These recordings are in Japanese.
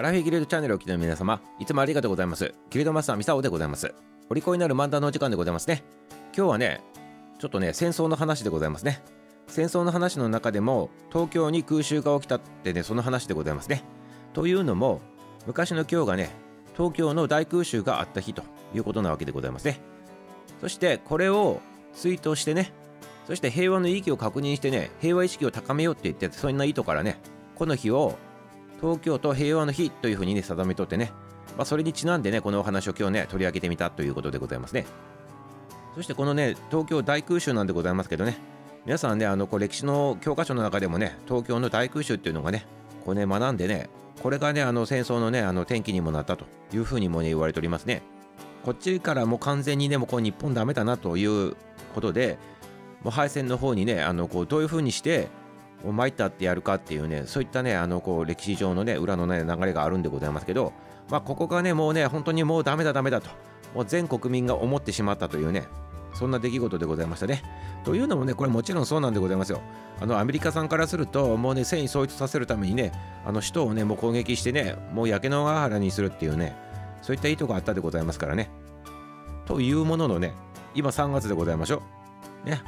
アラフィギルドチャンネルをお聞きの皆様、いつもありがとうございます。ギルドマスターミサオでございます。お利口になる漫談のお時間でございますね。今日はね、ちょっとね、戦争の話でございますね。戦争の話の中でも、東京に空襲が起きたってね、その話でございますね。というのも、昔の今日がね、東京の大空襲があった日ということなわけでございますね。そして、これを追悼してね、そして平和の意義を確認してね、平和意識を高めようって言って、そんな意図からね、この日を東京都平和の日というふうにね、定めとってね、まあ、それにちなんでね、このお話を今日ね、取り上げてみたということでございますね。そしてこのね、東京大空襲なんでございますけどね、皆さんね、あのこう歴史の教科書の中でもね、東京の大空襲っていうのがね、こうね、学んでね、これがね、あの戦争のね、あの転機にもなったというふうにもね、言われておりますね。こっちからもう完全にね、もうこう日本ダメだなということで、もう敗戦の方にね、あのこうどういうふうにして、参ったってやるかっていうね、そういったね、あのこう歴史上のね、裏のね、流れがあるんでございますけど、まあ、ここがね、もうね、本当にもうダメだ、ダメだと、もう全国民が思ってしまったというね、そんな出来事でございましたね。というのもね、これもちろんそうなんでございますよ。あのアメリカさんからすると、もうね、戦意喪失させるためにね、あの首都をね、もう攻撃してね、もう焼け野ヶ原にするっていうね、そういった意図があったでございますからね。というもののね、今3月でございましょう。ね、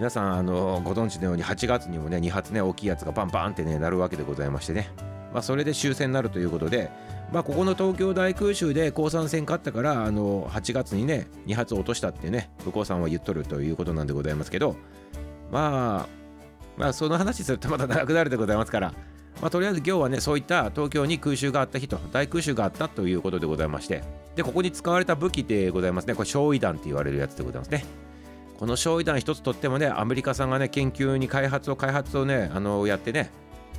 皆さんあのご存知のように8月にもね2発ね大きいやつがバンバンってねなるわけでございましてね。まあそれで終戦になるということでまあここの東京大空襲で降参戦勝ったからあの8月にね2発落としたってね武甲さんは言っとるということなんでございますけどまあまあその話するとまた長くなるでございますからまあとりあえず今日はねそういった東京に空襲があった日と大空襲があったということでございましてでここに使われた武器でございますね。これ焼夷弾って言われるやつでございますね。この焼夷弾一つとってもねアメリカさんがね研究に開発を開発をねあのやってね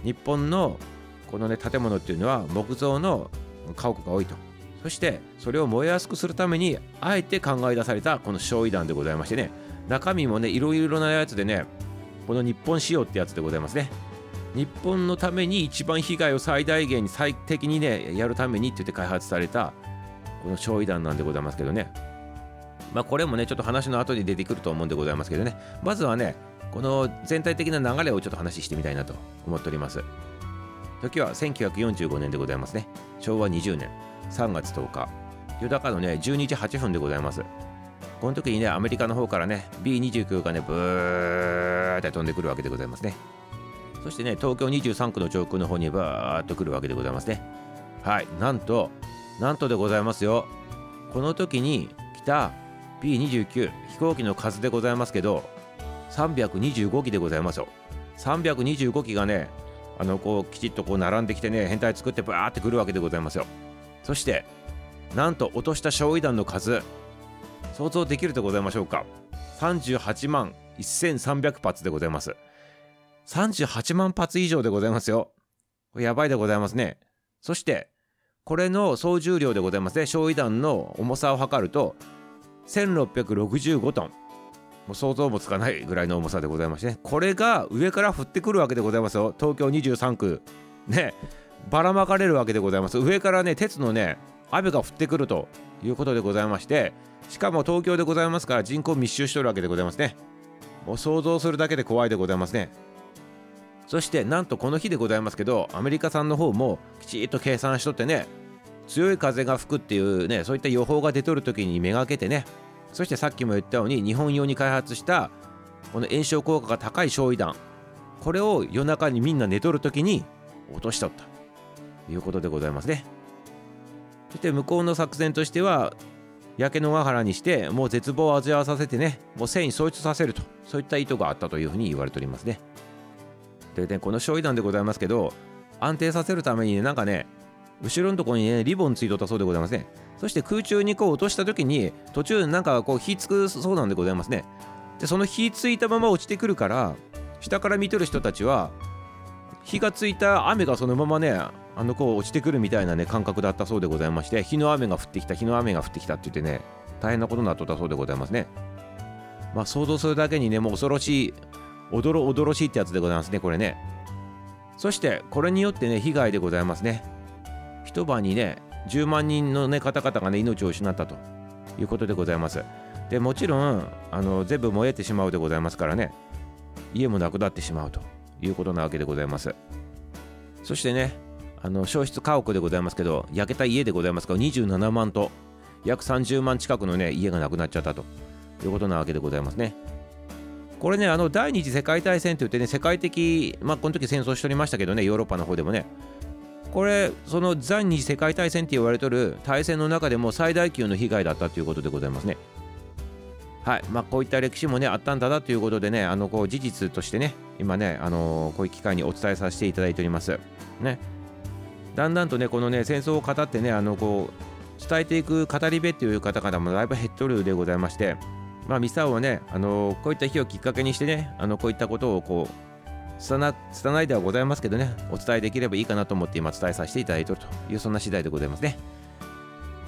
日本のこのね建物っていうのは木造の家屋が多いと。そしてそれを燃えやすくするためにあえて考え出されたこの焼夷弾でございましてね中身もねいろいろなやつでねこの日本仕様ってやつでございますね。日本のために一番被害を最大限に最適にねやるためにって言って開発されたこの焼夷弾なんでございますけどね。まあこれもねちょっと話の後に出てくると思うんでございますけどね。まずはねこの全体的な流れをちょっと話してみたいなと思っております。時は1945年でございますね。昭和20年。3月10日。夜中のね12時8分でございます。この時にねアメリカの方からね B29 がねブーって飛んでくるわけでございますね。そしてね東京23区の上空の方にバーっと来るわけでございますね。はい。なんとなんとでございますよ。この時に来た B29 飛行機の数でございますけど325機でございますよ。325機がねあのこうきちっとこう並んできてね編隊作ってバーってくるわけでございますよ。そしてなんと落とした焼夷弾の数想像できるでございましょうか。38万1300発でございます。38万発以上でございますよ。これやばいでございますね。そしてこれの総重量でございますね。焼夷弾の重さを測ると1665トン。もう想像もつかないぐらいの重さでございましてね。これが上から降ってくるわけでございますよ。東京23区。ね。ばらまかれるわけでございます。上からね鉄のね雨が降ってくるということでございまして。しかも東京でございますから人口密集しておるわけでございますね。もう想像するだけで怖いでございますね。そしてなんとこの日でございますけどアメリカさんの方もきちっと計算しとってね強い風が吹くっていうねそういった予報が出とる時にめがけてね。そしてさっきも言ったように日本用に開発したこの炎症効果が高い焼夷弾。これを夜中にみんな寝とる時に落としとった。ということでございますね。そして向こうの作戦としては焼け野ヶ原にしてもう絶望を味わわさせてねもう戦意喪失させると。そういった意図があったというふうに言われておりますね。でねこの焼夷弾でございますけど安定させるためにねなんかね後ろのところにねリボンついとったそうでございますね。そして空中にこう落とした時に途中なんかこう火つくそうなんでございますね。でその火ついたまま落ちてくるから下から見とる人たちは火がついた雨がそのままねあのこう落ちてくるみたいなね感覚だったそうでございまして火の雨が降ってきた火の雨が降ってきたって言ってね大変なことになっとったそうでございますね。まあ想像するだけにねもう恐ろしいおどろおどろしいってやつでございますねこれね。そしてこれによってね被害でございますね。一晩にね10万人の、ね、方々がね命を失ったということでございます。でもちろんあの全部燃えてしまうでございますからね家もなくなってしまうということなわけでございます。そしてねあの消失家屋でございますけど焼けた家でございますから27万と約30万近くのね家がなくなっちゃったということなわけでございますね。これねあの第二次世界大戦といってね世界的まあこの時戦争しておりましたけどねヨーロッパの方でもねこれその第二次世界大戦って言われとる大戦の中でも最大級の被害だったということでございますね。はい。まあ、こういった歴史もねあったんだなということでねあのこう事実としてね今ねあのこういう機会にお伝えさせていただいております。ね。だんだんとねこのね戦争を語ってねあのこう伝えていく語り部っていう方々もだいぶ減っとるでございましてまあミサオはねあのこういった日をきっかけにしてねあのこういったことをこう拙いではございますけどねお伝えできればいいかなと思って今伝えさせていただいているというそんな次第でございますね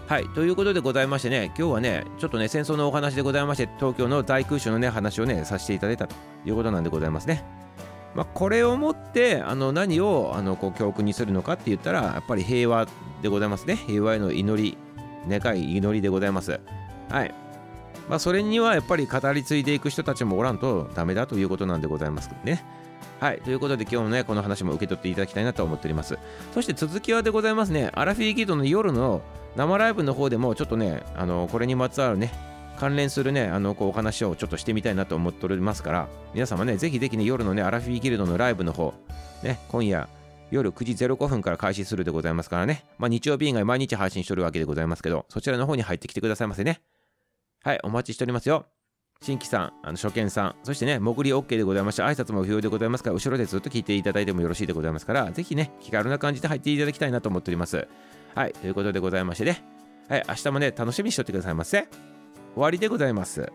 はい、ということでございましてね、今日はね、ちょっとね、戦争のお話でございまして、東京の大空襲のね、話をね、させていただいたということなんでございますね。まあ、これをもってあの何をあのこう教訓にするのかって言ったら、やっぱり平和でございますね。平和への祈り、願い祈りでございます。はい。まあ、それにはやっぱり語り継いでいく人たちもおらんとダメだということなんでございますけどね。はい。ということで今日もね、この話も受け取っていただきたいなと思っております。そして続きはでございますね、アラフィーギドの夜の生ライブの方でもちょっとね、あのこれにまつわるね、関連するね、あのこうお話をちょっとしてみたいなと思っておりますから、皆様ね、ぜひぜひね、夜のね、アラフィーギルドのライブの方、ね、今夜、夜9時05分から開始するでございますからね、まあ、日曜日以外毎日配信しておるわけでございますけど、そちらの方に入ってきてくださいませね。はい、お待ちしておりますよ。新規さん、あの初見さん、そしてね、潜り OK でございまして、挨拶も不要でございますから、後ろでずっと聞いていただいてもよろしいでございますから、ぜひね、気軽な感じで入っていただきたいなと思っております。はい、ということでございましてね、はい、明日もね、楽しみにしとってくださいませ。終わりでございます。